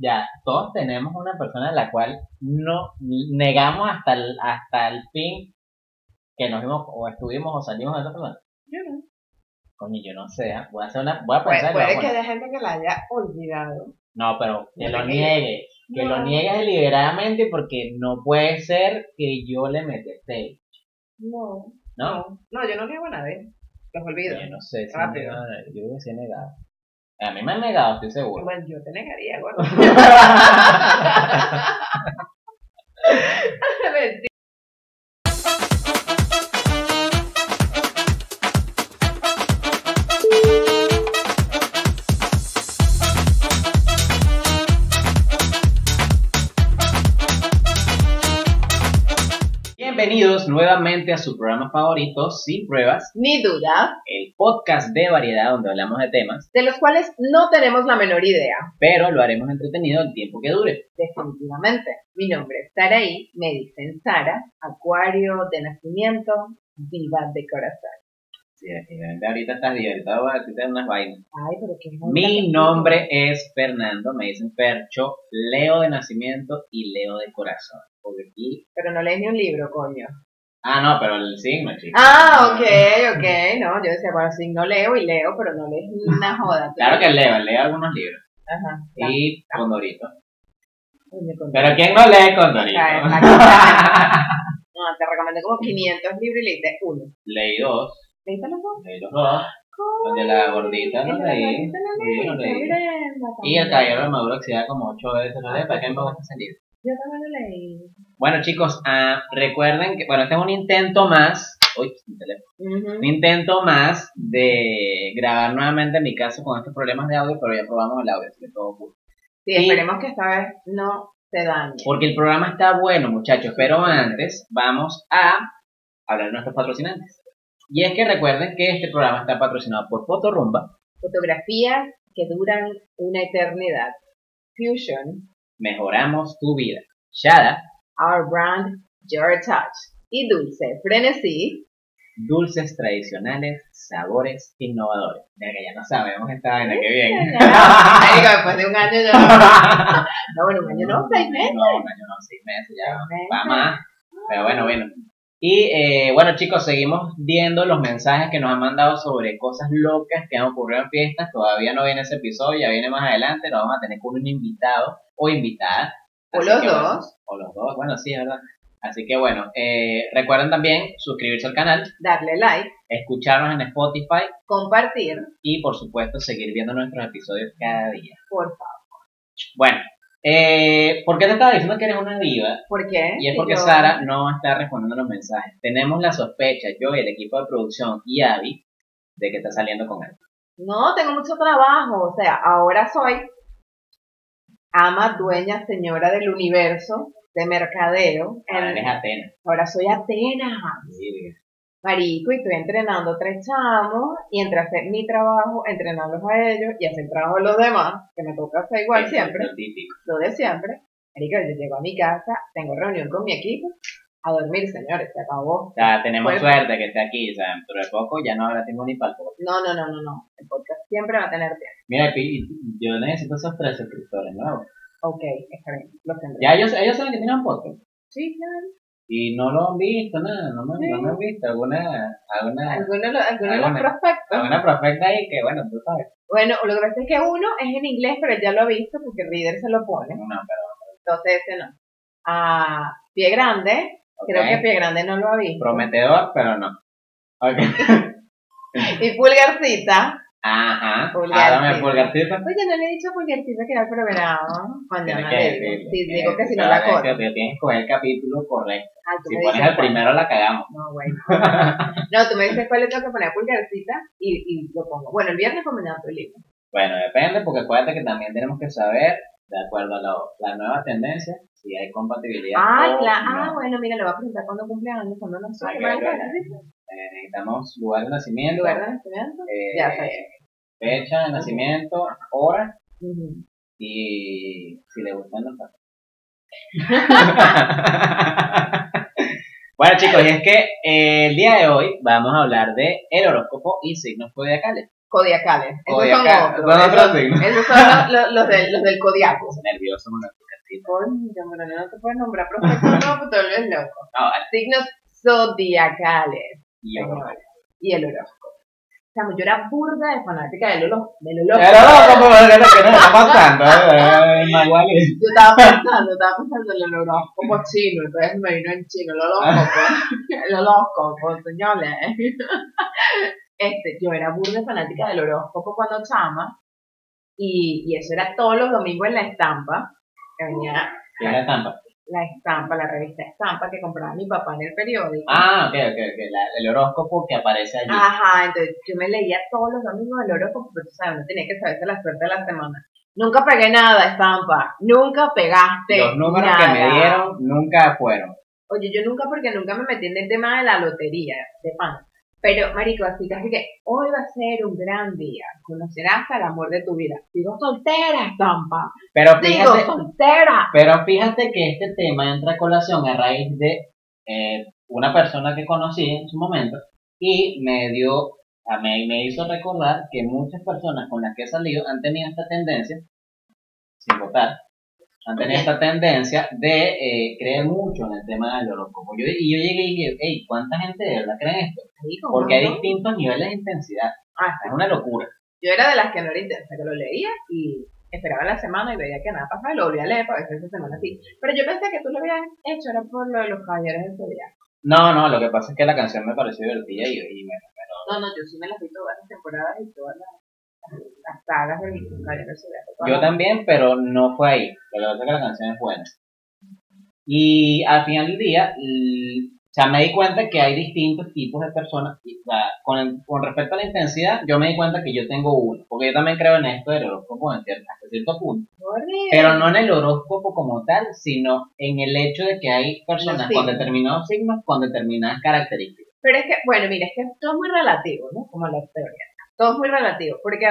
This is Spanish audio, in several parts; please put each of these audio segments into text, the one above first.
ya, todos tenemos una persona a la cual no negamos hasta el, hasta el fin que nos vimos o estuvimos o salimos de esa persona. Yo no. Coño, yo no sé, ¿ah? voy a hacer una, voy a Puede, pensar. puede a que haya gente que la haya olvidado. No, pero que No lo niegue, que No. lo niegue deliberadamente porque no puede ser que yo le meta este, No. ¿no? No, no, yo no niego a nadie. Los olvido. Yo no sé, si Rápido. no, yo creo que sí he negado. A mí me han negado, estoy seguro. Bueno, yo te negaría, gordo. Bienvenidos nuevamente a su programa favorito, Sin Pruebas, Ni duda, el podcast de variedad donde hablamos de temas, de los cuales no tenemos la menor idea. pero lo haremos entretenido el tiempo que dure. Definitivamente. Mi nombre es Saraí, me dicen Sara, acuario de nacimiento, viva de corazón. Sí, definitivamente ahorita estás divertido, voy a decirte unas vainas. Ay, pero qué Mi nombre es Fernando, me dicen Percho, Leo de nacimiento y Leo de corazón. Porque aquí... Pero no lees ni un libro, coño. Ah, no, pero el signo, chicos. Ah, ok, ok. No, yo decía, bueno, sí, no leo y leo, pero no lees ni una joda. Claro que leo, leo algunos libros. Ajá. Y Condorito. Pero ¿quién no lee Condorito? No, te recomendé como 500 libros y leíste uno. Leí dos, ¿Leíste los dos? leí los dos. Donde la gordita ¿Y lo la leí. Sí, leíste? leí. Y el caballero de Maduro Oxidada como ocho veces lo leí, ¿para qué me gusta ese libro? Yo también lo leí. Bueno chicos, ah, recuerden que, bueno, este es un intento más, uy, mi teléfono. Un intento más de grabar nuevamente en mi caso con estos problemas de audio, pero ya probamos el audio, así que todo cool. Sí, Y- esperemos que esta vez no se dañe. Porque el programa está bueno, muchachos, pero antes vamos a hablar de nuestros patrocinantes. Y es que recuerden que este programa está patrocinado por Fotorumba, Fotografías que duran una eternidad. Fusion, Mejoramos tu vida. Shada, Our Brand, Your Touch. Y Dulce, Frenesí. dulces tradicionales, sabores innovadores. Ya que ya no sabemos esta vaina, que bien. Después de un año ya. No, bueno, un año no, seis meses. No, un año no, seis meses ya. Va más. Pero bueno, bueno. Y eh, bueno, chicos, seguimos viendo los mensajes que nos han mandado sobre cosas locas que han ocurrido en fiestas. Todavía no viene ese episodio, ya viene más adelante. Lo vamos a tener con un invitado o invitada. O Así los que, bueno, dos. o los dos, bueno, sí, es verdad. Así que bueno, eh, recuerden también suscribirse al canal, Darle like, escucharnos en Spotify compartir, y por supuesto seguir viendo nuestros episodios cada día. por favor. Bueno, eh, ¿por qué te estaba diciendo que eres una diva? ¿Por qué? Y es porque yo- Sara no está respondiendo los mensajes. Tenemos la sospecha, yo y el equipo de producción y Abby, de que está saliendo con él. No, tengo mucho trabajo. O sea, ahora soy ama, dueña, señora del universo, de mercadeo. Ahora en- eres Atena. ahora soy Atenas. Marico, y estoy entrenando tres chamos y entre hacer mi trabajo, entrenarlos a ellos y hacer el trabajo de los demás, que me toca hacer igual siempre, lo de siempre. Marico, yo llego a mi casa, tengo reunión con mi equipo, a dormir, señores, se acabó. Sea, tenemos suerte que esté aquí. O sea, dentro de poco ya no habrá tiempo ni para el podcast. No, no, no, no, no. El podcast siempre va a tener tiempo. Mira, yo necesito esos tres suscriptores nuevos. Ok, está bien, tendré. Ya ellos, ellos saben que tienen un podcast. Sí, claro. Y no lo han visto, nada, no me, no me han visto. Alguna, alguna, Algunos, de los- algunos de los Alguna. prospectos. alguna prospecta ahí que, bueno, tú sabes. Bueno, lo que pasa es que uno es en inglés, pero ya lo ha visto porque Reader se lo pone. No, pero, Entonces ese no. Ah, Pie Grande, creo que Pie Grande no lo ha visto. Prometedor, pero no. Ok. Y Pulgarcita. Ajá. Pulgarcita. Hágame pulgarcita. Oye, no le he dicho a Pulgarcita que era el programa. Cuando no que digo. Sí, Tienes digo que si no la corto. Tienes que coger el capítulo correcto. Ah, Si pones el cuál. primero, la cagamos. No, bueno. No, tú me dices cuál le tengo que poner Pulgarcita y, y lo pongo. Bueno, el viernes combinado libro. Bueno, depende, porque acuérdate que también tenemos que saber, de acuerdo a lo- la nueva tendencia, si hay compatibilidad. O claro. no. Ah, bueno, mira, le voy a preguntar cuándo cumpleaños, cuándo no sé. Hay ¿qué que más ver, es? ¿Dice? Eh, necesitamos lugar de nacimiento, ¿Lugar de nacimiento? eh, Ya sé. fecha de nacimiento, hora Ujú. y si le gustan los bueno chicos, y es que eh, el día de hoy vamos a hablar de el horóscopo y signos zodiacales. Codiacales. Esos son otros. Esos, signos. esos son los, los, los del, los del Codiaco. Nervioso tucatita. Coño, pero no te puedes nombrar profesor, no, porque te vuelves loco. No. Signos zodiacales. Y el horóscopo. Chamo, yo era burda de fanática del horóscopo. Del horóscopo. Pero como que no, está pasando. eh, es. Yo estaba pensando, estaba pensando en el horóscopo chino, entonces me vino en chino el horóscopo, el horóscopo, señores. Este, yo era burda fanática del horóscopo cuando chama, y, y eso era todos los domingos en la estampa, que venía ¿Qué es la estampa? la estampa, la revista estampa que compraba mi papá en el periódico. Ah, ok, ok, ok. la- el horóscopo que aparece allí. Ajá, entonces yo me leía todos los domingos el horóscopo, pero tú sabes, no tenía que saberse la suerte de la semana. Nunca pegué nada, estampa. Nunca pegaste. Los números nada. que me dieron nunca fueron. Oye, yo nunca, porque nunca me metí en el tema de la lotería, de pan. Pero, marico, así que hoy va a ser un gran día. Conocerás al amor de tu vida. Digo soltera, estampa. Pero Digo fíjate, soltera. pero fíjate que este tema entra a colación a raíz de eh, una persona que conocí en su momento y me dio, a mí me hizo recordar que muchas personas con las que he salido han tenido esta tendencia, sin votar, han tenido esta tendencia de eh, creer mucho en el tema del horóscopo. Yo, y yo llegué y dije, hey, ¿cuánta gente de verdad cree en esto? Porque hay distintos niveles de intensidad. Ah, Es una locura. Yo era de las que no era intensa, que lo leía y esperaba la semana y veía que nada pasaba y lo volvía a leer para ver si esa semana sí. Pero yo pensé que tú lo habías hecho, era por lo de los caballeros del zodiaco. No, no, lo que pasa es que la canción me pareció divertida y, y me, No, no, yo sí me las vi todas las temporadas y todas las, las sagas de los caballeros del zodiaco. todas Yo también, pero no fue ahí. Lo que pasa es que la canción es buena. Y al final del día, o sea, me di cuenta que hay distintos tipos de personas. Y, o sea, con, el- con respecto a la intensidad, yo me di cuenta que yo tengo uno. Porque yo también creo en esto del horóscopo en cier- hasta cierto punto. Horrible. Pero no en el horóscopo como tal, sino en el hecho de que hay personas con determinados signos, con determinadas características. Pero es que, bueno, mira, es que todo es muy relativo, ¿no? Como la teoría. Todo es muy relativo. Porque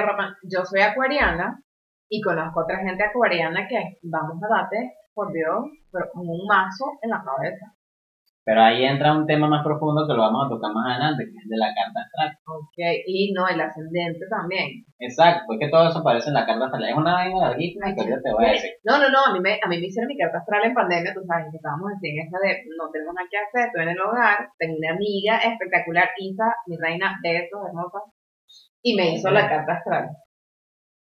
yo soy acuariana y conozco otra gente acuariana que vamos a darte, por Dios, pero como un mazo en la cabeza. Pero ahí entra un tema más profundo que lo vamos a tocar más adelante, que es de la carta astral. Ok, y no, el ascendente también. Exacto, es que todo eso aparece en la carta astral. Es una vaina larguísima que yo te voy a decir. No, no, no, a mí, me, a mí me hicieron mi carta astral en pandemia, tú sabes, que estábamos así en esa de no tenemos nada que hacer, estoy en el hogar, tengo una amiga espectacular, Isa, mi reina, besos, hermosa, y me hizo la carta astral.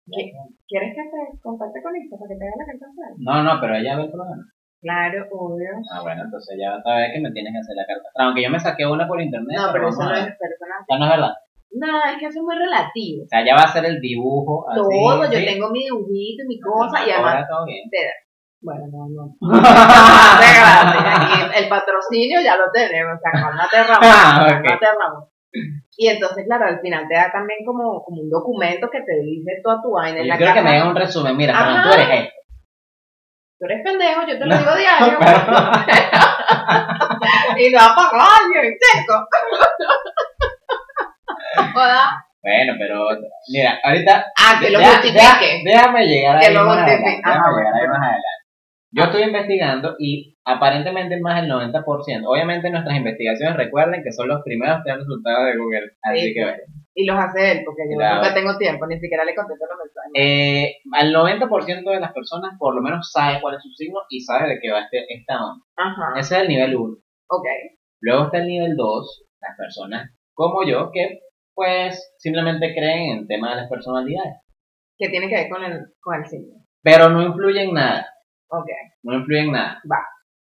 ¿Qui- ¿Quieres que te contacte con Isa para que te haga la carta astral? No, no, pero ella ve el programa. Claro, obvio. Ah, bueno, entonces ya otra vez que me tienes que hacer la carta astral. Aunque yo me saqué una por internet. No, pero eso vamos no a es ver. personal. Ya no es verdad. No, es que eso es muy relativo. O sea, ya va a ser el dibujo así. Todo, yo ¿sí? tengo mi dibujito y mi cosa, y Ahora además, todo bien. bueno, no, no. De gratis, aquí el patrocinio ya lo tenemos, o sea, cálmate Ramón, Ah, ok. cálmate Ramón. Y entonces, claro, al final te da también como, como un documento que te dice toda tu vaina en Yo la quiero que me hagan un resumen. Mira, Ajá. Fernando, tú eres esto. Tú eres pendejo, yo te lo No, digo diario. pero- y no apago años, seco. Joda. Bueno, pero mira, ahorita. Ah, que lo ya- déjame llegar Que ahí lo adelante. Ajá, Déjame llegar ahí más adelante. Yo estoy investigando y aparentemente más del 90%. Obviamente nuestras investigaciones recuerden que son los primeros tres resultados de Google. Así Sí, que bueno. Y los hace él, porque yo Claro. nunca tengo tiempo, ni siquiera le contesto los mensajes. Eh, al 90% de las personas por lo menos sabe cuál es su signo y sabe de qué va este, esta onda. Ajá, Ese es el nivel 1. ok. Luego está el nivel 2, las personas como yo que pues simplemente creen en el tema de las personalidades. Que tiene que ver con el, con el signo. Pero no influye en nada. Ok, No influye en nada. va.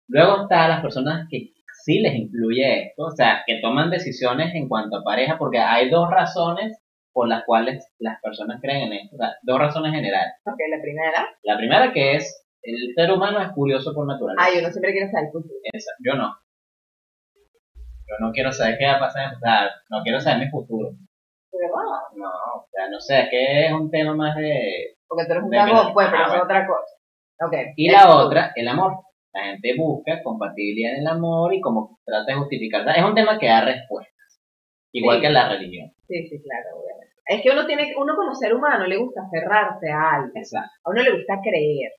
Luego está las personas que sí les influye esto, o sea, que toman decisiones en cuanto a pareja, porque hay dos razones por las cuales las personas creen en esto, o sea, dos razones generales. Ok, la primera. La primera que es, el ser humano es curioso por naturaleza. Ay, uno siempre quiere saber el futuro. Esa, yo no. Yo no quiero saber qué va a pasar, o sea, no quiero saber mi futuro. ¿De verdad? No, o sea, no sé, es que es un tema más de... Porque tú eres un cagón, pues, pero Ah, es bueno. otra cosa. Y la otra, el amor. La gente busca compatibilidad en el amor y como trata de justificar. Es un tema que da respuestas. Igual Sí. que la religión. Sí, sí, claro, obviamente. Es que uno tiene, uno como ser humano le gusta aferrarse a algo. Exacto. A uno le gusta creer.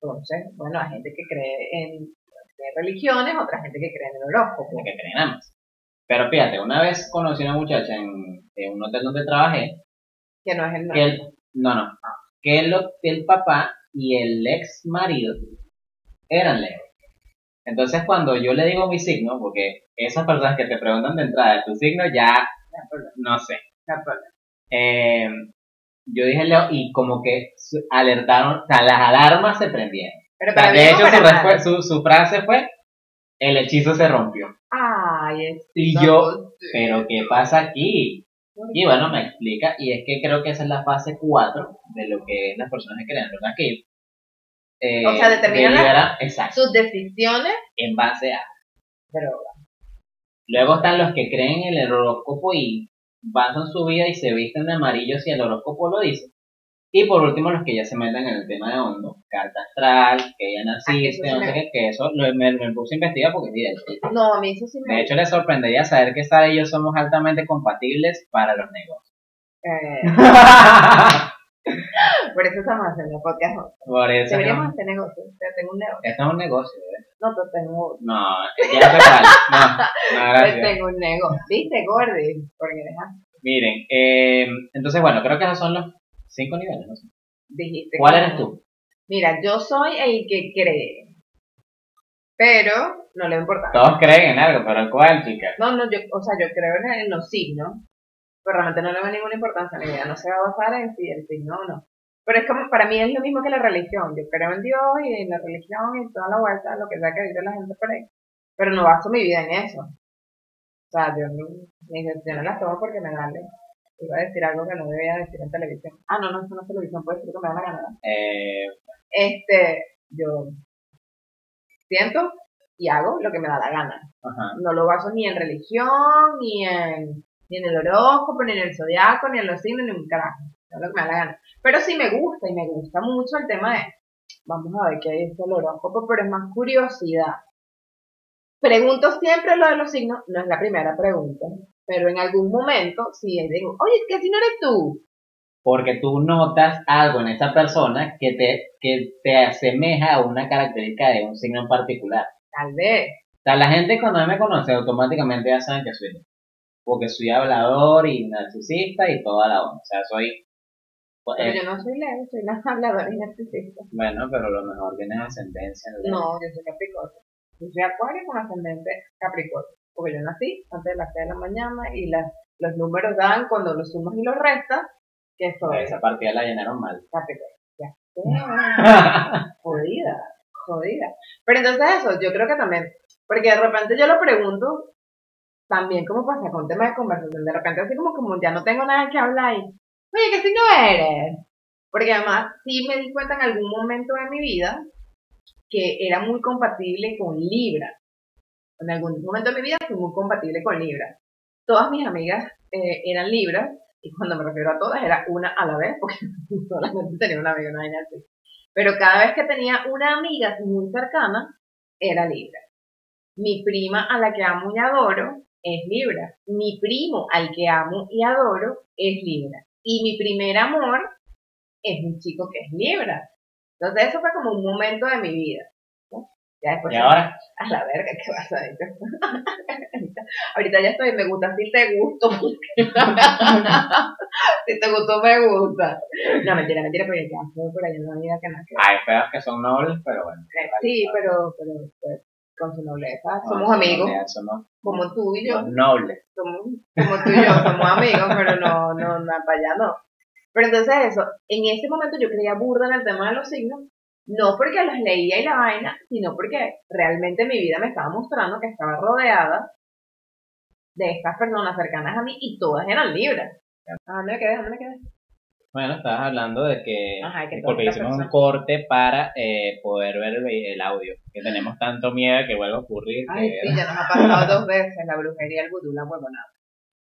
Entonces, bueno, hay gente que cree en, en religiones, otra gente que cree en el horóscopo. que creen ambas. Pero fíjate, una vez conocí a una muchacha en, en un hotel donde trabajé Que no es el que el, no, no, que el, que el papá y el ex marido eran Leo. Entonces cuando yo le digo mi signo, porque esas personas que te preguntan de entrada de tu signo ya, no sé. Eh, yo dije Leo y como que su- alertaron, o sea, las alarmas se prendieron. Pero O sea, para de hecho, su, para respu- su, su frase fue, el hechizo se rompió. Ay, es Y yo, pero ¿qué pasa aquí? Y bueno, me explica, y es que creo que esa es la fase 4 de lo que las personas que crean Luna Cave. Eh, O sea, determinan sus decisiones, en base a. pero Luego están los que creen en el horóscopo y basan su vida y se visten de amarillo si el horóscopo lo dice. Y por último, los que ya se meten en el tema de hondo, carta astral, que ya Ah, naciste, sí no sé qué, que eso lo- me, me puse a investigar porque idéntico. no, a mí eso sí me De hecho, les sorprendería saber que Sara y yo somos altamente compatibles para los negocios. eh, por eso estamos haciendo podcast. Por eso. Deberíamos no- hacer negocios. Yo tengo un negocio. Esto es un negocio, ¿eh? No, pero tengo, No, ya sé cuál. No, no, gracias. tengo un negocio. ¿Viste, Gordy? Porque deja- Miren, eh, entonces, bueno, creo que esos son los cinco niveles. ¿no? dijiste. ¿Cuál eres tú? Mira, yo soy el que cree. Pero no le importa. Todos creen en algo, pero ¿cuál, chica? No, no, yo, o sea, yo creo en, en los signos, pero realmente no le veo ninguna importancia. Mi vida no se va a basar en si el signo o no. Pero es como, para mí es lo mismo que la religión. Yo creo en Dios y en la religión y toda la vuelta, lo que sea que dice la gente por ahí. Pero no baso mi vida en eso. O sea, yo no, mis decisiones las tomo porque me vale. Iba a decir algo que no debía decir en televisión. Ah, no, no, eso no es televisión, puede decir lo que me da la gana. Eh, Este, yo siento y hago lo que me da la gana ajá. no lo baso ni en religión, ni en, ni en el horóscopo, ni en el zodiaco, ni en los signos, ni en un carajo. Es lo que me da la gana. Pero sí me gusta, y me gusta mucho el tema de, vamos a ver qué dice el horóscopo, pero es más curiosidad. Pregunto siempre lo de los signos, no es la primera pregunta, pero en algún momento, si digo, oye, ¿qué signo eres tú? Porque tú notas algo en esa persona que te, que te asemeja a una característica de un signo en particular. Tal vez. O sea, la gente cuando me conoce automáticamente ya saben que soy Leo. Porque soy hablador y narcisista y toda la onda. O sea, soy... pues, Pero eh, yo no soy Leo, soy la habladora y narcisista. bueno, pero lo mejor tienes ascendencia en Leo. No, yo soy Capricornio. Yo soy Acuario con ascendente Capricornio. Porque yo nací antes de las 6 de la mañana y las, los números dan cuando los sumas y los restas, que soy Esa partida la llenaron mal. Ya. Jodida, jodida. Pero entonces eso, yo creo que también, porque de repente yo lo pregunto, también como pasa con temas de conversación, de repente así como, como ya no tengo nada que hablar y, oye, ¿qué signo eres? Porque además sí me di cuenta en algún momento de mi vida que era muy compatible con Libra. En algún momento de mi vida fui muy compatible con Libra. Todas mis amigas eh, eran Libras, y cuando me refiero a todas era una a la vez, porque solamente tenía una amiga, una así. Pero cada vez que tenía una amiga muy cercana, era Libra. Mi prima a la que amo y adoro es Libra. Mi primo al que amo y adoro es Libra. Y mi primer amor es un chico que es Libra. Entonces eso fue como un momento de mi vida. Ya después y ahora, a la verga, ¿qué vas a decir? ahorita, ahorita ya estoy, me gusta, si te gusto. si te gustó, me gusta. No, mentira, mentira, porque ya estoy por ahí una vida que no que hay feos que son nobles, pero bueno. Sí, pero, pero pues, con su nobleza. No, Somos amigos, Somos, como tú y yo. nobles. Somos, como tú y yo, somos amigos, pero no, no, no, para allá no. Pero entonces eso, en ese momento yo creía burda en el tema de los signos, no porque los leía y la vaina, sino porque realmente mi vida me estaba mostrando que estaba rodeada de estas personas cercanas a mí y todas eran libres. ¿A dónde me quedé? ¿A dónde me quedé? Bueno, estabas hablando de que, Ajá, que porque hicimos un personas- corte para eh, poder ver el, el audio, que tenemos tanto miedo que vuelva a ocurrir. Ay, que- sí, ya nos ha pasado dos veces la brujería, el vudú, la huevonada.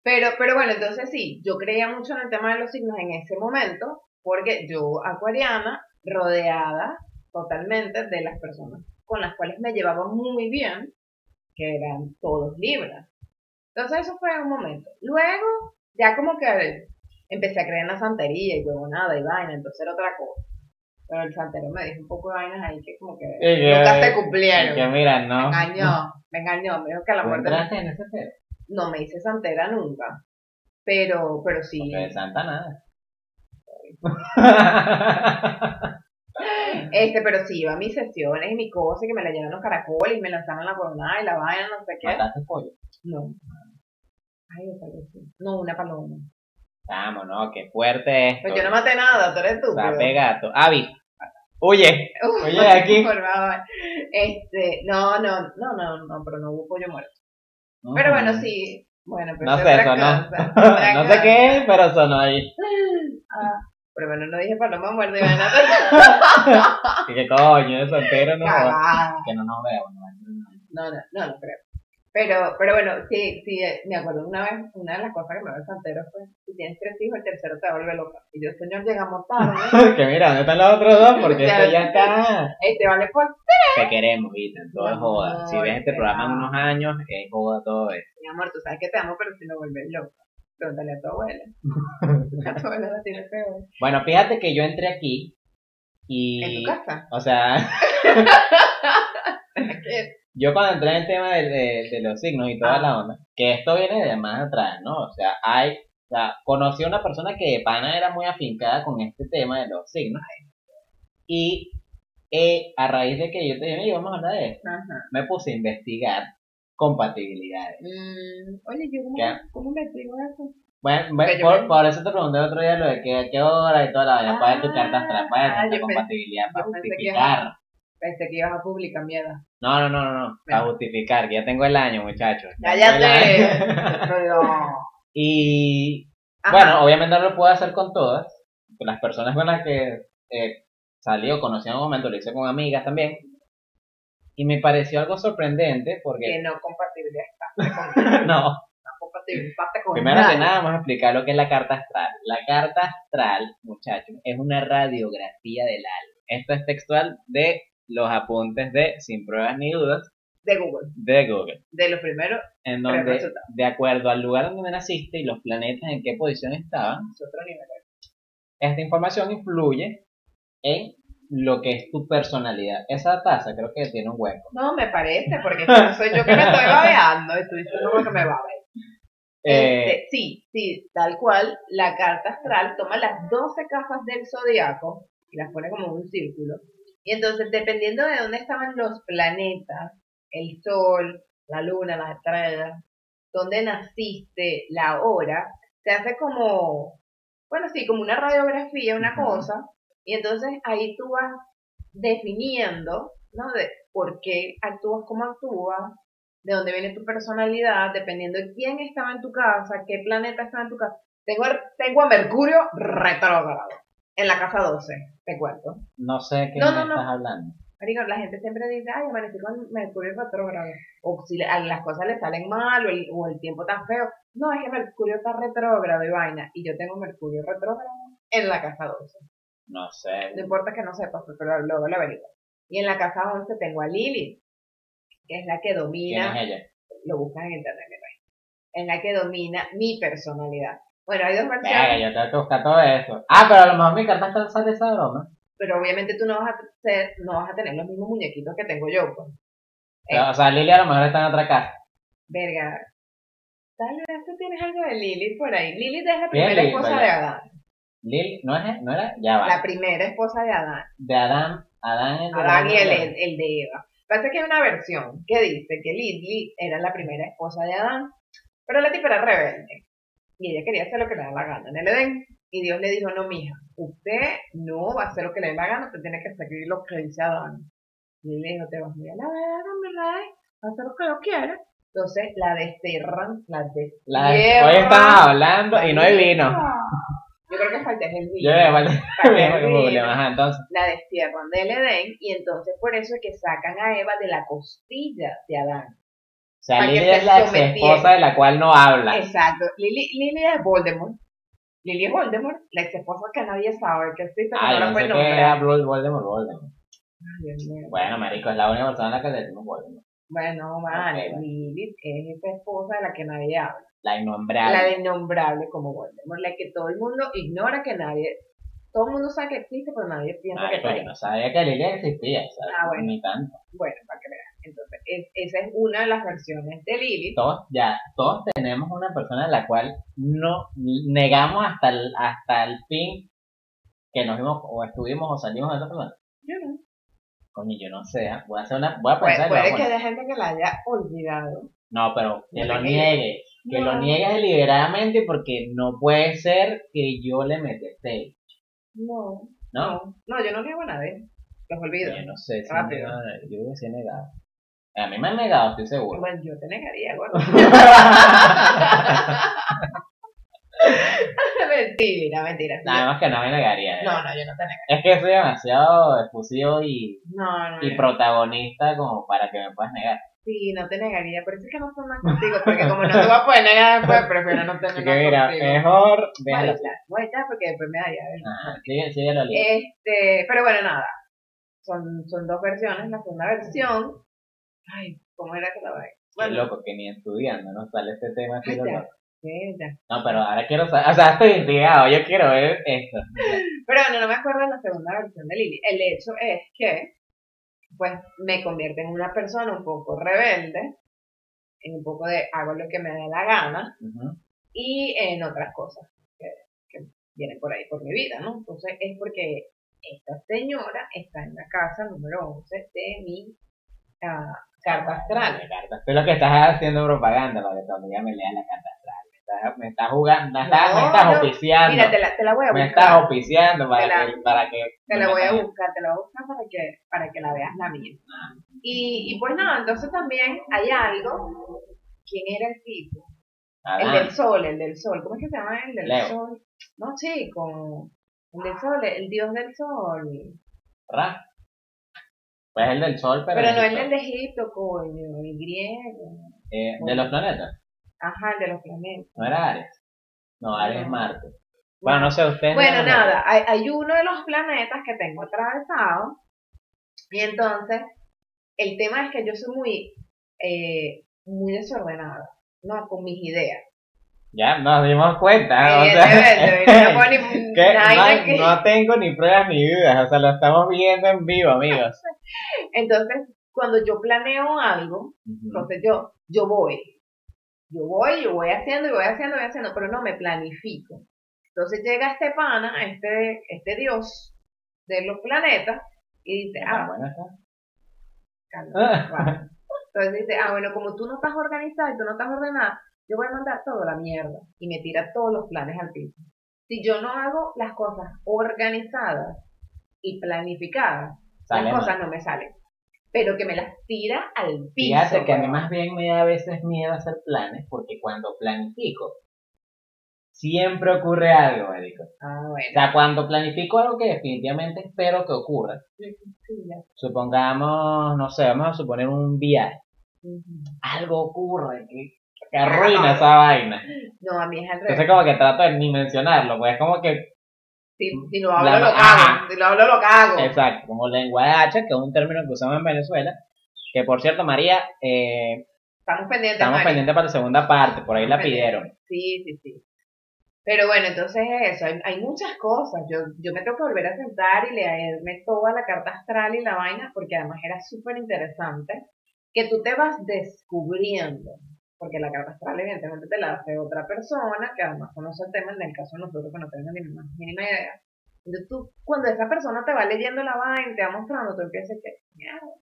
Pero, pero bueno, entonces sí, yo creía mucho en el tema de los signos en ese momento, porque yo, acuariana, rodeada totalmente de las personas con las cuales me llevaba muy bien, que eran todos libras. Entonces eso fue un momento. Luego, ya como que empecé a creer en la santería y huevonada y vaina, entonces era otra cosa. Pero el santero me dijo un poco de vainas ahí que como que Y nunca se cumplieron. que mira, Me no. engañó, me engañó, me dijo que a la ¿Tú muerte en ese no me hice santera nunca. Pero, pero sí, Porque de santa nada. Este, pero sí, iba a mis sesiones y mi cosa, y que me la llenan los caracoles y me lanzaron la coronada y la vaina, no sé qué. ¿Mataste pollo? No. Ay, parece. No, una paloma. Vamos, no, qué fuerte esto. Pues yo no maté nada, tú eres tú. Sape gato. Avi, huye. Oye, aquí. Por favor. Este, no, no, no, no, no, pero no hubo pollo muerto. Pero bueno, sí. Bueno, pero No es sé, sonó. no sé qué pero sonó ahí. Ah, pero bueno, no dije paloma muerta y van a Y que coño, eso entero no. Cagada. Que no nos veo, no No, no, no, no creo. Pero, pero bueno, sí, sí, eh, me acuerdo una vez, una de las cosas que me el santero fue, si tienes tres hijos, el tercero te vuelve loca. Y yo, señor, llegamos tarde. que mira, ¿dónde están los otros dos? Porque esto ya está. este vale por Te queremos, Ethan, todo es joda. Si ves este programa en unos años, es joda todo esto. mi amor, tú sabes que te amo, pero si me vuelves loca. Pregúntale a tu abuela. A tu abuela la tiene peor. Bueno, fíjate que yo entré aquí ¿En y. tu casa? O sea, ¿Qué? yo cuando entré en el tema de, de- de los signos y toda Ah. la onda, que esto viene de más atrás, ¿no? O sea, hay. O sea, conocí a una persona que de pana era muy afincada con este tema de los signos. Y eh, a raíz de que yo te dije, "Oye, vamos a hablar de esto, Ajá. me puse a investigar compatibilidades. Mm, oye, yo cómo, ¿Qué? ¿cómo me explico eso? Bueno, bueno, por, me- por eso te pregunté el otro día lo de que qué hora y toda la vaina. ¿Cuál es tu carta astral? ¿Cuál es tu compatibilidad para justificar? Pensé que ibas a publicar mierda. No, no, no, no, no. Para justificar, que ya tengo el año, muchachos. Ya Cállate. Pero... y Ajá. bueno, obviamente no lo puedo hacer con todas. Las personas con las que eh, salí o conocí en un momento, lo hice con amigas también. Y me pareció algo sorprendente que porque, no compatibilidad está no, no compatibilizaste con Primero nada. que nada, vamos a explicar lo que es la carta astral. La carta astral, muchachos, es una radiografía del alma. Esto es textual de los apuntes de Sin Pruebas ni Dudas de Google, de Google, de los primeros, en donde, de acuerdo al lugar donde naciste y los planetas en qué posición estaban, es otro nivel. esta información influye en lo que es tu personalidad. Esa taza creo que tiene un hueco. No, me parece, porque no soy yo que me estoy babeando, estoy diciendo que me babe. Eh, Este, sí, sí, tal cual, la carta astral toma las 12 casas del zodiaco y las pone como un círculo. Y entonces, dependiendo de dónde estaban los planetas, el sol, la luna, las estrellas, dónde naciste, la hora, se hace como, bueno, sí, como una radiografía, una cosa, y entonces ahí tú vas definiendo, ¿no? De por qué actúas como actúas, de dónde viene tu personalidad, dependiendo de quién estaba en tu casa, qué planeta estaba en tu casa. Tengo, tengo a Mercurio retrógrado en la casa 12, te cuento. no sé qué No, me no, no. estás hablando. Marico, la gente siempre dice, ay, amanecí con Mercurio retrógrado. O si a las cosas le salen mal, o el, o el tiempo tan feo. No, es que Mercurio está retrógrado y vaina. Y yo tengo Mercurio retrógrado en la casa 12. No sé. No importa que no sepas, pero luego lo averiguo. Y en la casa 11 tengo a Lili, que es la que ¿Quién domina es ella? lo buscas en internet, mi rey. Es la que domina mi personalidad. Bueno, hay dos Venga, versiones, yo tengo que buscar todo eso. Ah, pero a lo mejor mi carta astral sale esa broma. pero obviamente tú no vas a ser, no vas a tener los mismos muñequitos que tengo yo, pues. O sea, Lili a lo mejor está en otra casa. Verga. Tal vez tú tienes algo de Lilith por ahí. Lilith es la ¿Quién primera esposa de Adán. Lili, ¿no, es, ¿no era? Ya va. La primera esposa de Adán. De Adán. Adán el de Adán la- y el, el de Eva. Pasa que hay una versión que dice que Lilith era la primera esposa de Adán, pero la tipa era rebelde. Y ella quería hacer lo que le da la gana en el Edén. Y Dios le dijo, no, mija, usted no va a hacer lo que le dé la gana, usted tiene que seguir lo que dice Adán. Y le dijo, te vas muy a la verga, mi a hacer lo que yo quiera. Entonces la desterran, la La- destierran. hoy estamos hablando y no hay vino. Yo creo que falta es el vino. Yo. Falta el vino problema. Ajá, entonces. la destierran del Edén y entonces por eso es que sacan a Eva de la costilla de Adán. O sea, Lili se es la ex esposa de la cual no habla. Exacto. Lili, Lili es Voldemort. Lili es Voldemort, la ex esposa que nadie sabe que existe, pero Ah, no la puede era nombrar. Bol- Voldemort, Voldemort. Ay, Dios mío. Bueno, marico, es la única persona a la que le decimos Voldemort. Bueno, vale, Ok, bueno. Lilith es esa esposa de la que nadie habla. La innombrable. La innombrable como Voldemort, la que todo el mundo ignora que nadie, todo el mundo sabe que existe, pero nadie piensa que está yo ahí. no sabía que Lili existía, ¿sabes? Ah, bueno. Ni tanto. Bueno, para que vean. Entonces, es- esa es una de las versiones de Lilith. Todos, ya, todos tenemos una persona a la cual no negamos hasta el, hasta el fin que nos vimos o estuvimos o salimos de esa persona. Yo no. Coño, yo no sé, ¿ah? voy a hacer una, voy a Puede, pensar. puede a que haya gente que la haya olvidado. No, pero que No lo niegue, que No. lo niegue deliberadamente porque no puede ser que yo le meta este, No. ¿no? No, no, yo no niego a nadie. Los olvido. Yo no sé, si Rápido. no, yo creo que sí he negado. A mí me han negado, estoy seguro. Bueno, yo te negaría, gordo. mentira, mentira. Nada más que no me negaría. ¿eh? No, no, yo no te negaría. Es que soy demasiado efusivo y, No, no. y protagonista como para que me puedas negar. Sí, no te negaría. Por eso es que no son más contigo. Porque como no te voy a poder negar después, prefiero no tener nada que mira, contigo. mejor a echar, voy a echar porque después me daría. Sigue, sigue lo lindo. Este, pero bueno, nada. Son, son dos versiones. La segunda versión. Ay, ¿cómo era que la veía? Qué Bueno, loco que ni estudiando, ¿no? Sale este tema así loco. sí. No, pero ahora quiero saber, o sea, estoy intrigado, yo quiero ver esto. Pero bueno, no me acuerdo de la segunda versión de Lily. El hecho es que, pues, me convierte en una persona un poco rebelde, en un poco de hago lo que me dé la gana, y en otras cosas que, que vienen por ahí por mi vida, ¿no? Entonces es porque esta señora está en la casa número 11 de mi ah, carta astral. La carta. Tú lo que estás haciendo propaganda para que tu amiga me lea la carta Me estás, me jugando, me estás, me No, estás no. oficiando. Mira, te la, te la voy a me buscar. estás oficiando para la- que, para que Te me la voy a buscar, te la voy a buscar para que, para que la veas la mía. Y, y pues nada, entonces también hay algo. ¿Quién era el tipo? El del sol, el del sol. ¿Cómo es que se llama el del Leo. sol? No, chico. El del sol, el dios del sol. Ra. Pues el del sol, pero, Pero no el Egipto. del de Egipto, coño, el griego. Eh, de los planetas. Ajá, el de los planetas. No era Ares. No, Ares es. Marte. Bueno, no sé, ustedes. Bueno, no- nada, hay, hay uno de los planetas que tengo atravesado. Y entonces, el tema es que yo soy muy, eh, muy desordenada, ¿no? Con mis ideas. Ya nos dimos cuenta. o sea, Evidentemente, no tengo ni pruebas ni dudas. O sea, lo estamos viendo en vivo, amigos. Entonces, cuando yo planeo algo, entonces yo, yo voy. Yo voy, yo voy haciendo y voy haciendo y voy haciendo, pero no me planifico. Entonces llega este pana, este, este dios de los planetas, y dice, Ah, ah, bueno, va. Entonces dice, ah, bueno, como tú no estás organizada y tú no estás ordenada, yo voy a mandar todo a la mierda. Y me tira todos los planes al piso. Si yo no hago las cosas organizadas y planificadas, Sale las mal. cosas no me salen. Pero que me las tira al piso. Fíjate que a mí más bien me da a veces miedo hacer planes porque cuando planifico siempre ocurre algo, marico. Ah, O bueno. sea, cuando planifico algo que definitivamente espero que ocurra, Sí, ya. supongamos, no sé, vamos a suponer un viaje, algo ocurre que, que arruina esa vaina. No, a mí es al Entonces revés. como que trato de ni mencionarlo, pues es como que, Si, si lo hablo, La- lo ajá. cago. Si lo hablo, lo cago. exacto, como lengua de hacha, que es un término que usamos en Venezuela, que por cierto, María, eh, Estamos pendientes, estamos pendientes para la segunda parte, por ahí la pidieron. Sí, sí, sí. Pero bueno, entonces eso, hay, hay muchas cosas. Yo, yo me tengo que volver a sentar y leerme toda la carta astral y la vaina, porque además era súper interesante, que tú te vas descubriendo, porque la carta astral evidentemente te la hace otra persona, que además conoce el tema, en el caso de nosotros que no tenemos ni más mínima idea. Entonces tú, cuando esa persona te va leyendo la vaina, te va mostrando, tú empiezas que, mierda,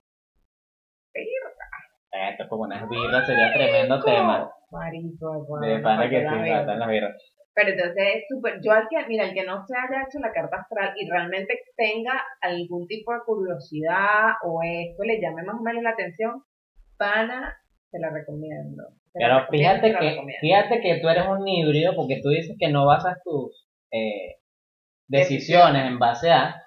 Esto como unas birras sería tremendo tema. Marico, De pana que verga. matan las birras. Pero entonces es súper, yo al que, mira, el que no se haya hecho la carta astral y realmente tenga algún tipo de curiosidad o esto le llame más o menos la atención, pana, te la recomiendo. Pero fíjate que, fíjate que tú eres un híbrido porque tú dices que no basas tus eh, decisiones en base a,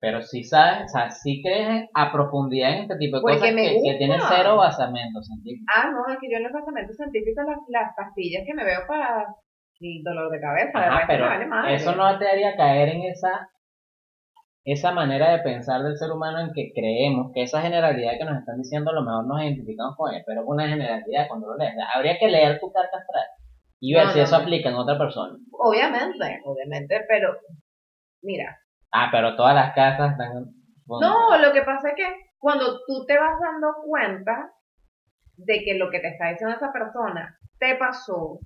pero sí sabes, o sea, sí crees a profundidad en este tipo de Porque cosas que, que tienen cero basamento científico. Ah, no, es que yo en los tratamientos científicos las, las pastillas que me veo para el dolor de cabeza, Ajá, pero vale madre. eso no te haría caer en esa esa manera de pensar del ser humano en que creemos que esa generalidad que nos están diciendo a lo mejor nos identificamos con ella, pero es una generalidad cuando lo lees. Habría que leer tu carta astral y ver No, si no, eso no. aplica en otra persona. Obviamente, obviamente, pero mira, Ah, pero todas las casas están... No, lo que pasa es que cuando tú te vas dando cuenta de que lo que te está diciendo esa persona te pasó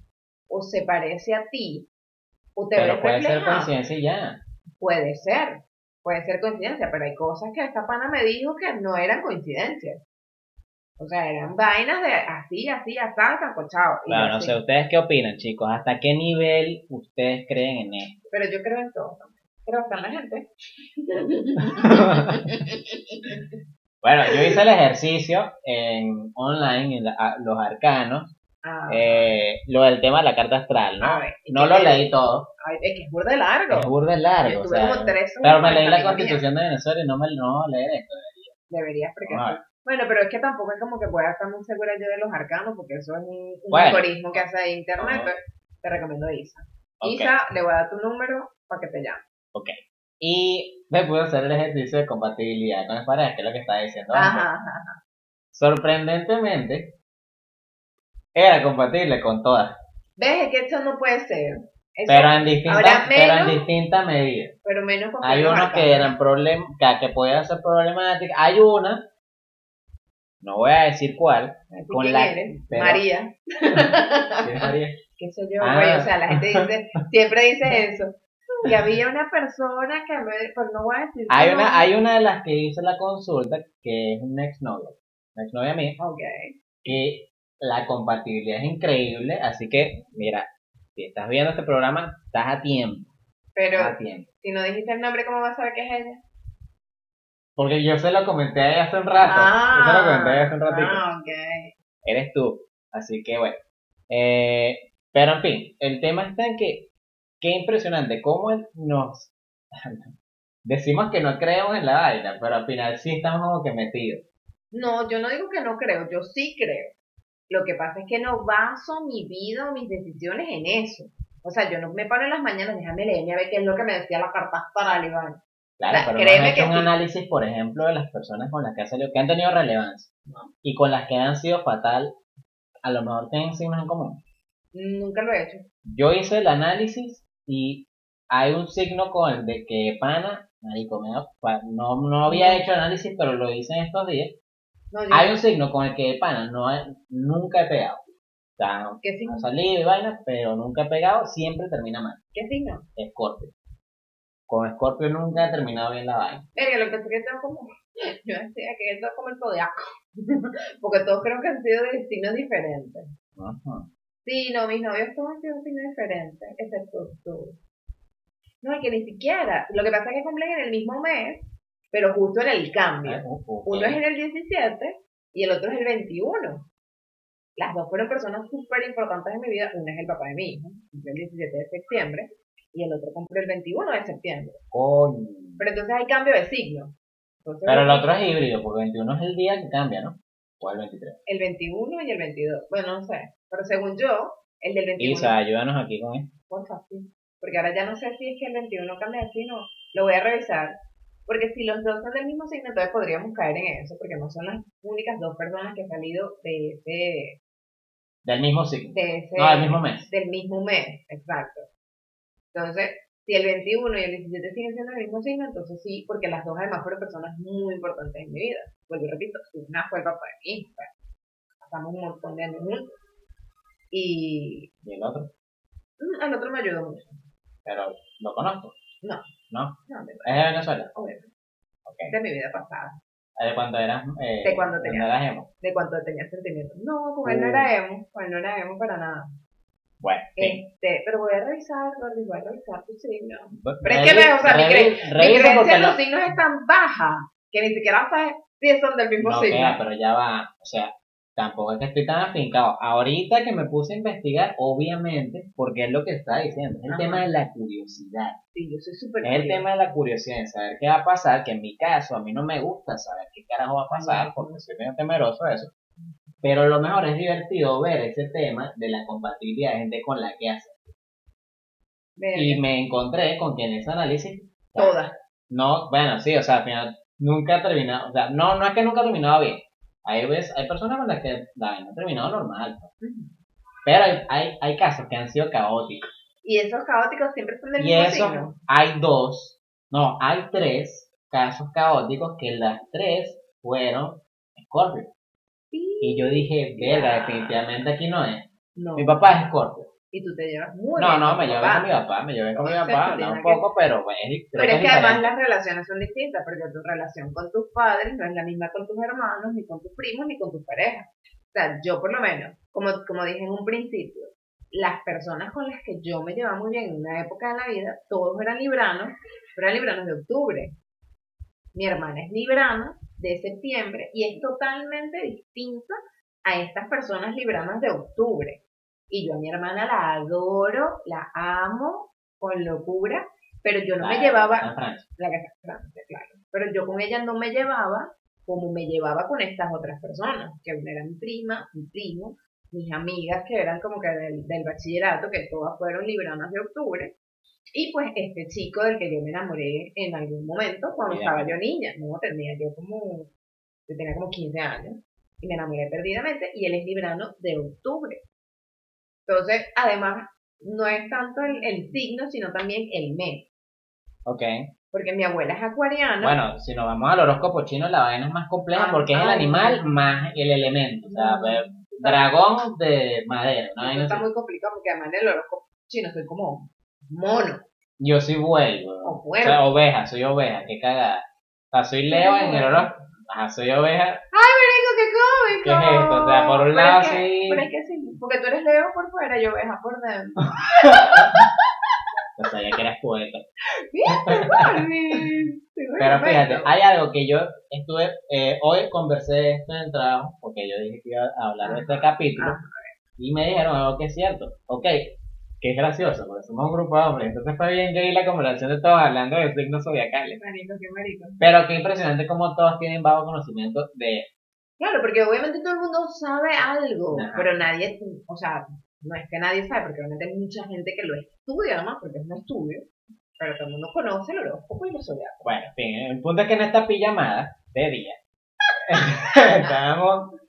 o se parece a ti o te pero ves puede ser coincidencia y ya. Puede ser, puede ser coincidencia, pero hay cosas que esta pana me dijo que no eran coincidencias. O sea, eran vainas de así, así, así, sancochado. Claro, no así. sé, ¿ustedes qué opinan, chicos? ¿Hasta qué nivel ustedes creen en esto? Pero yo creo en todo. Creo hasta en la gente. Bueno, yo hice el ejercicio en online, en la- los arcanos, Ah, eh, lo del tema de la carta astral, ¿no? Ver, ¿y No lo leí todo, ay, es que es burda de largo. es burda de largo, o tuve sea, como tres pero me leí la constitución de Venezuela y no me no leer esto. Deberías, porque sí. ver. Bueno, pero es que tampoco es como que pueda estar muy segura yo de los arcanos, porque eso es un, un Bueno. algoritmo que hace ahí internet. Ajá. pero te recomiendo a Isa. Ok. Isa, le voy a dar tu número para que te llame. Y me pude hacer el ejercicio de compatibilidad con las parejas, que es lo que estaba diciendo antes. Ajá, ajá. Sorprendentemente, era compatible con todas, ¿Ves? Es que esto no puede ser. Eso- pero en distintas, pero en distintas medidas. pero menos Hay arcanos. que eran problemas, que, que podían ser problemáticas. Hay una, no voy a decir cuál, Así, con ¿quién la- eres? pero- María. ¿quién María? qué sé yo, Ah. güey, o sea, la gente dice, siempre dice eso. Y había una persona que, me, pues no voy a decir. Hay una, hay una de las que hizo la consulta, que es una exnovia, una exnovia mía, Ok. que la compatibilidad es increíble, así que, mira, si estás viendo este programa, estás a tiempo, Pero a tiempo. si no dijiste el nombre, ¿cómo vas a saber que es ella? Porque yo se lo comenté a ella hace un rato, yo se lo comenté a ella hace un ratito. ah, ok. eres tú. Así que bueno. Eh, pero en fin, el tema está en que, qué impresionante, cómo nos... Decimos que no creemos en la vaina, pero al final sí estamos como que metidos. No, yo no digo que no creo, yo sí creo. Lo que pasa es que no baso mi vida o mis decisiones en eso. O sea, yo no me paro en las mañanas, déjame leerme a ver qué es lo que me decía la carta astral, Iván. Claro, La- pero no créeme has hecho que un sí. análisis, por ejemplo, de las personas con las que han salido, que han tenido relevancia, y con las que han sido fatal, a lo mejor tienen signos en común. Nunca lo he hecho. Yo hice el análisis y hay un signo con el de que pana, marico, no, no había hecho análisis, pero lo hice en estos días. No, yo, Hay un signo con el que pana no he- nunca he pegado. O sea, ¿Qué signo? salido y vaina, pero nunca he pegado, siempre termina mal. ¿Qué signo? Escorpio. Con Scorpio nunca he terminado bien la vaina. Verga, lo que pasa es que tengo como. Yo decía que esto es como el zodiaco. Porque todos creo que han sido de signos diferentes. Ajá. Sí, no, mis novios todos han sido signos diferentes, excepto tú. No, y que ni siquiera. Lo que pasa es que cumplen en el mismo mes, pero justo en el cambio. Ah, Uno es en el 17 y el otro es el 21. Las dos fueron personas súper importantes en mi vida. Uno es el papá de mi hijo, el 17 de septiembre, y el otro cumple el 21 de septiembre. Coño. Pero entonces hay cambio de signo. Entonces, Pero el otro es híbrido, porque 21 es el día que cambia, ¿no? O el 23. el 21 y el 22. Bueno, no sé. Pero según yo, el del 21. Isa, ayúdanos aquí con esto. Porfa, sí. Porque ahora ya no sé si es que el 21 cambia de signo. Lo voy a revisar. Porque si los dos son del mismo signo, entonces podríamos caer en eso, porque no son las únicas dos personas que han salido de ese, Del mismo signo. de ese No, del mismo mes. del mismo mes, exacto. Entonces, si el 21 y el 17 siguen siendo del mismo signo, entonces sí, porque las dos además fueron personas muy importantes en mi vida. Vuelvo y repito, una fue el papá de mi pasamos un montón de años juntos. Y Y el otro. mm, al otro me ayudó mucho. Pero lo conozco. No. ¿No? No, de, Es de Venezuela. obviamente, Ok. de mi vida pasada. De cuando eras. Eh, De cuando tenía- eras emo. de cuánto tenía sentimientos. No, con él no Uh. era emo, con él no era emo para nada. Bueno, sí. Este, pero voy a revisar, Gordy, voy a revisar tu signo. Pero es que, o sea, mi, creencia lo- los signos es tan baja que ni siquiera sabes si son del mismo No signo. queda, pero ya va. O sea, tampoco es que estoy tan afincado. Ahorita que me puse a investigar, obviamente, porque es lo que está diciendo, es el Ajá. tema de la curiosidad. Sí, yo soy súper Es el tema de la curiosidad, de saber qué va a pasar, que en mi caso a mí no me gusta saber qué carajo va a pasar, porque soy medio temeroso de eso. Pero lo mejor es divertido ver ese tema de la compatibilidad de gente con la que hace. Y me encontré con que en ese análisis, Todas. no, bueno, sí, o sea, al final nunca ha terminado, o sea, no, no es que nunca ha terminado bien. Hay veces, hay personas con las que la vaina ha terminado normal. pues. Pero hay, hay, hay casos que han sido caóticos. Y esos caóticos siempre son del Y mismo eso, signo. hay dos, no, hay tres casos caóticos que las tres fueron Scorpio. Sí. Y yo dije, verga, definitivamente aquí no es. No. Mi papá es Scorpio. Y tú te llevas muy No, bien no, con me llevé con mi papá, me llevé con mi papá, no un tienes que- poco, pero creo Pero que es que además las relaciones son distintas, porque tu relación con tus padres no es la misma con tus hermanos, ni con tus primos, ni con tus parejas. O sea, yo por lo menos, como, como dije en un principio, las personas con las que yo me llevaba muy bien en una época de la vida, todos eran libranos, pero eran libranos de octubre. Mi hermana es librana de septiembre y es totalmente distinta a estas personas libranas de octubre. Y yo a mi hermana la adoro, la amo con locura, pero yo no me llevaba, en Francia. la Francia, claro. Pero yo con ella no me llevaba como me llevaba con estas otras personas, que una era mi prima, mi primo, mis amigas que eran como que del, del bachillerato, que todas fueron libranas de octubre, y pues este chico del que yo me enamoré en algún momento cuando Bien. estaba yo niña, no tenía yo como, yo tenía como 15 años, y me enamoré perdidamente, y él es librano de octubre. Entonces, además, no es tanto el, el signo, sino también el mes. Ok. Porque mi abuela es acuariana. Bueno, si nos vamos al horóscopo chino, la vaina es más compleja Ah, porque es el ay, animal no. más el elemento. O sea, No. ver, dragón de madera. una Eso está muy complicado porque además en el horóscopo chino soy como mono Yo soy weón. o O sea, oveja, soy oveja, qué cagada. O sea, soy Leo en el horóscopo. Ajá, soy oveja. ¡Marico, qué cómico! ¿Qué es esto? O sea, por un Pero lado es que- sí. Pero es que sí, porque tú eres Leo por fuera y oveja por dentro. O sea, ya que eres poeta. Pero fíjate, hay algo que yo estuve, eh, hoy conversé esto en el trabajo, porque yo dije que iba a hablar de este capítulo, y me dijeron algo que es cierto. Ok, que es gracioso, porque somos un grupo de hombres, entonces fue bien gay la conversación de todos hablando de signos zodiacales. Marico, qué marico. Pero qué impresionante como todos tienen bajo conocimiento de Claro, porque obviamente todo el mundo sabe algo, Ajá. pero nadie, o sea, no es que nadie sabe, porque obviamente hay mucha gente que lo estudia además, porque es un estudio, pero todo el mundo conoce el horóscopo y lo zodiaco. Bueno, en fin, el punto es que en esta pijamada de día estábamos.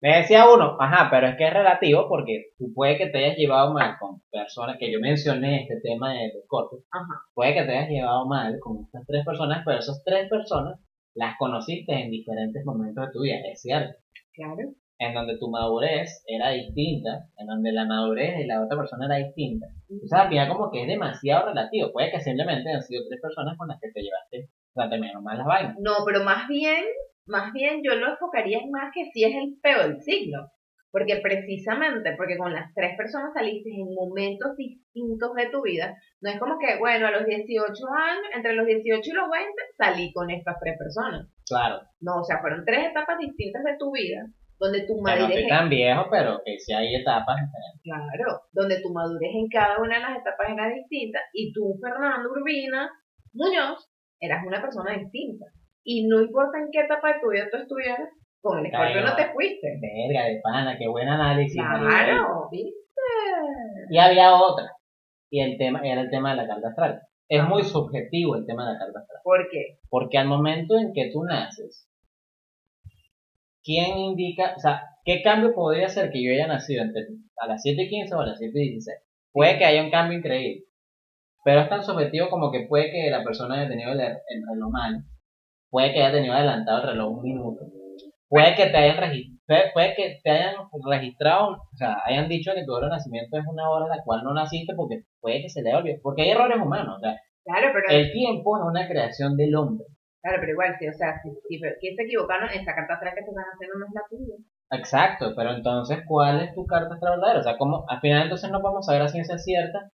Me decía uno, ajá, pero es que es relativo porque tú puede que te hayas llevado mal con personas que yo mencioné este tema de, de corte, Ajá. puede que te hayas llevado mal con estas tres personas, pero esas tres personas las conociste en diferentes momentos de tu vida, es cierto, Claro. en donde tu madurez era distinta, en donde la madurez de la otra persona era distinta. O sea, al final como que es demasiado relativo, puede que simplemente han sido tres personas con las que te llevaste, o sea, terminaron mal las vainas. No, pero más bien, más bien yo lo enfocaría en más que si es el peo del signo. Porque precisamente, porque con las tres personas saliste en momentos distintos de tu vida, no es como que, bueno, a los 18 años, entre los 18 y los 20, salí con estas tres personas. Claro. No, o sea, fueron tres etapas distintas de tu vida, donde tu no madurez, estoy tan viejo, pero que sí hay etapas. claro, donde tu madurez en cada una de las etapas era distinta, y tú, Fernando Urbina Muñoz, eras una persona distinta. Y no importa en qué etapa de tu vida tú estuvieras, con el escorpio Claro. no te fuiste. Verga, de pana, qué buen análisis. Claro, ¿viste? Y había otra. Y el tema era el tema de la carta astral. Es Ah. muy subjetivo el tema de la carta astral. ¿Por qué? Porque al momento en que tú naces, ¿quién indica, o sea, qué cambio podría ser que yo haya nacido entre a las 7.15 o a las 7.16? Puede que haya un cambio increíble. Pero es tan subjetivo como que puede que la persona haya tenido el, el reloj mal. Puede que haya tenido adelantado el reloj un minuto. Puede que te hayan registrado, puede que te hayan registrado, o sea, hayan dicho que tu hora de nacimiento es una hora en la cual no naciste porque puede que se le olvide. Porque hay errores humanos, o sea, Claro, pero, el tiempo es una creación del hombre. claro, pero igual, sí, o sea, si, si, si se equivocaron, esa carta atrás que te están haciendo no es la tuya. Exacto, pero entonces, ¿cuál es tu carta astral verdadera? O sea, como al final entonces no vamos a saber a ciencia cierta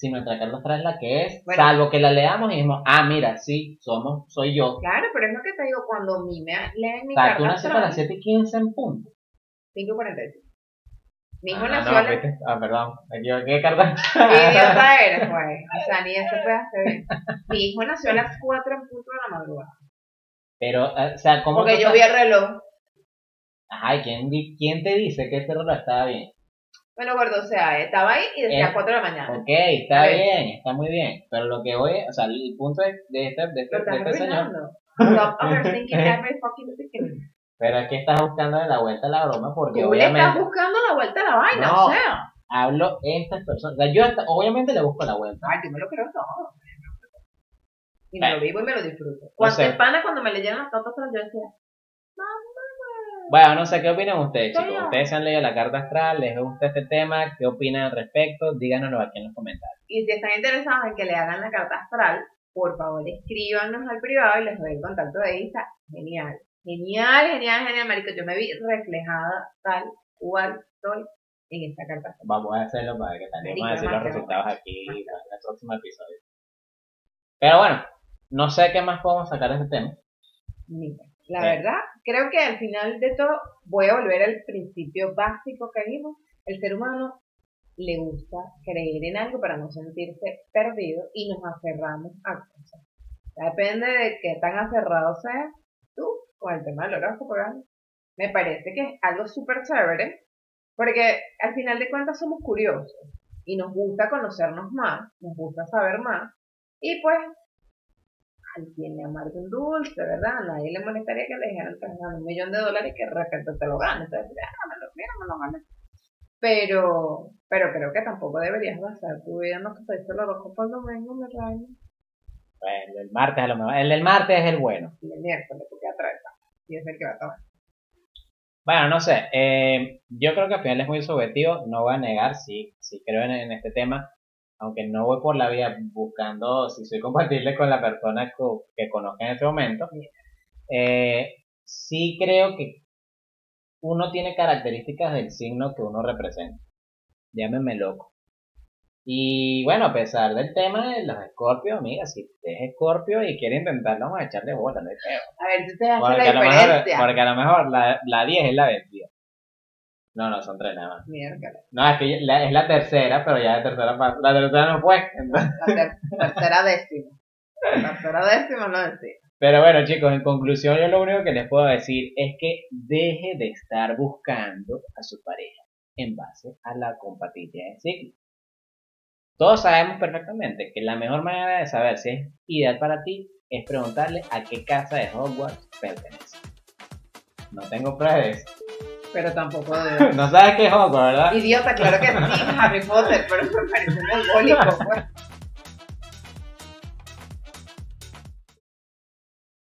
si nuestra carta astral es la que es, Bueno. salvo que la leamos y dijimos, ah, mira, sí, somos, soy yo. Claro, pero es lo que te digo, cuando a mí me leen mi carta tú naciste a las 7 y 15 en punto. 5.45. Mi hijo Ah, nació no, a las... viste. Ah, perdón, me equivoqué, carta ¿Qué idiota eres, pues? O sea, ni eso puede hacer bien. Mi hijo nació a las 4 en punto de la madrugada. Pero, eh, o sea, ¿cómo Porque yo vi el reloj. Ajá, ¿y quién, quién te dice que ese reloj estaba bien? Bueno, gordo, o sea, estaba ahí y decía Eh, 4 de la mañana. Ok, está bien, está muy bien. Pero lo que voy, o sea, el punto de, de este, de este, de este señor, arruinando. Stop overthinking every fucking thing. pero es que estás buscando de la vuelta a la broma porque Tú le estás obviamente buscando la vuelta a la vaina, No. o sea. hablo estas personas. O sea, yo hasta- obviamente le busco la vuelta. Ay, yo me lo creo todo. Y me Bueno. lo vivo y me lo disfruto. Cuando sé. pana, cuando me leyeron las notas, yo decía, mamá. Bueno, no sé, ¿qué opinan ustedes, chicos? Ustedes se han leído la carta astral, les gusta este tema, ¿qué opinan al respecto? Díganoslo aquí en los comentarios. Y si están interesados en que le hagan la carta astral, por favor escríbanos al privado y les doy el contacto de Insta. Genial. Genial, genial, genial, marico. Yo me vi reflejada tal cual soy en esta carta astral. Vamos a hacerlo para que también vamos a decir los resultados aquí en el próximo episodio. Pero bueno, no sé qué más podemos sacar de este tema. Mira, la Sí. verdad, creo que al final de todo voy a volver al principio básico que vimos. El ser humano le gusta creer en algo para no sentirse perdido y nos aferramos a cosas. Depende de qué tan aferrado seas tú con el tema del horóscopo. Me parece que es algo súper chévere porque al final de cuentas somos curiosos y nos gusta conocernos más, nos gusta saber más y pues al quien le amarga un dulce, ¿verdad? A nadie le molestaría que le dijeran que ganan un millón de dólares y que de repente te lo ganes. Entonces, déjamelo, mira, me lo gané. Pero, pero creo que tampoco deberías basar tu vida en lo que te dice el horóscopo el domingo, me reina. Bueno, el martes a lo mejor. El del martes es el bueno. Y el miércoles, porque atraviesa. Y es el que va a tomar. Bueno, no sé. eh, yo creo que al final es muy subjetivo. No voy a negar, sí, sí creo en, en este tema. Aunque no voy por la vida buscando si soy compatible con la persona co- que conozca en este momento. Eh, sí creo que uno tiene características del signo que uno representa. Llámeme loco. Y bueno, a pesar del tema de los escorpios, amiga, si usted es escorpio y quiere intentarlo, vamos a echarle bola, no hay peo. A ver si te hace Porque la mejor, diferencia. porque a lo mejor la, la 10 es la vencida. No, no, son tres nada más. Miércoles. No, es que la- es la tercera, pero ya la tercera La tercera no fue. entonces- La ter- tercera décima. La tercera décima no decía. Pero bueno, chicos, en conclusión, yo lo único que les puedo decir es que deje de estar buscando a su pareja en base a la compatibilidad de signos. Todos sabemos perfectamente que la mejor manera de saber si es ideal para ti es preguntarle a qué casa de Hogwarts pertenece. No tengo pruebas de eso. Pero tampoco de... No sabes qué es Hogwarts, ¿verdad? Idiota, claro que sí, Harry Potter, pero me parece mongólico, pues.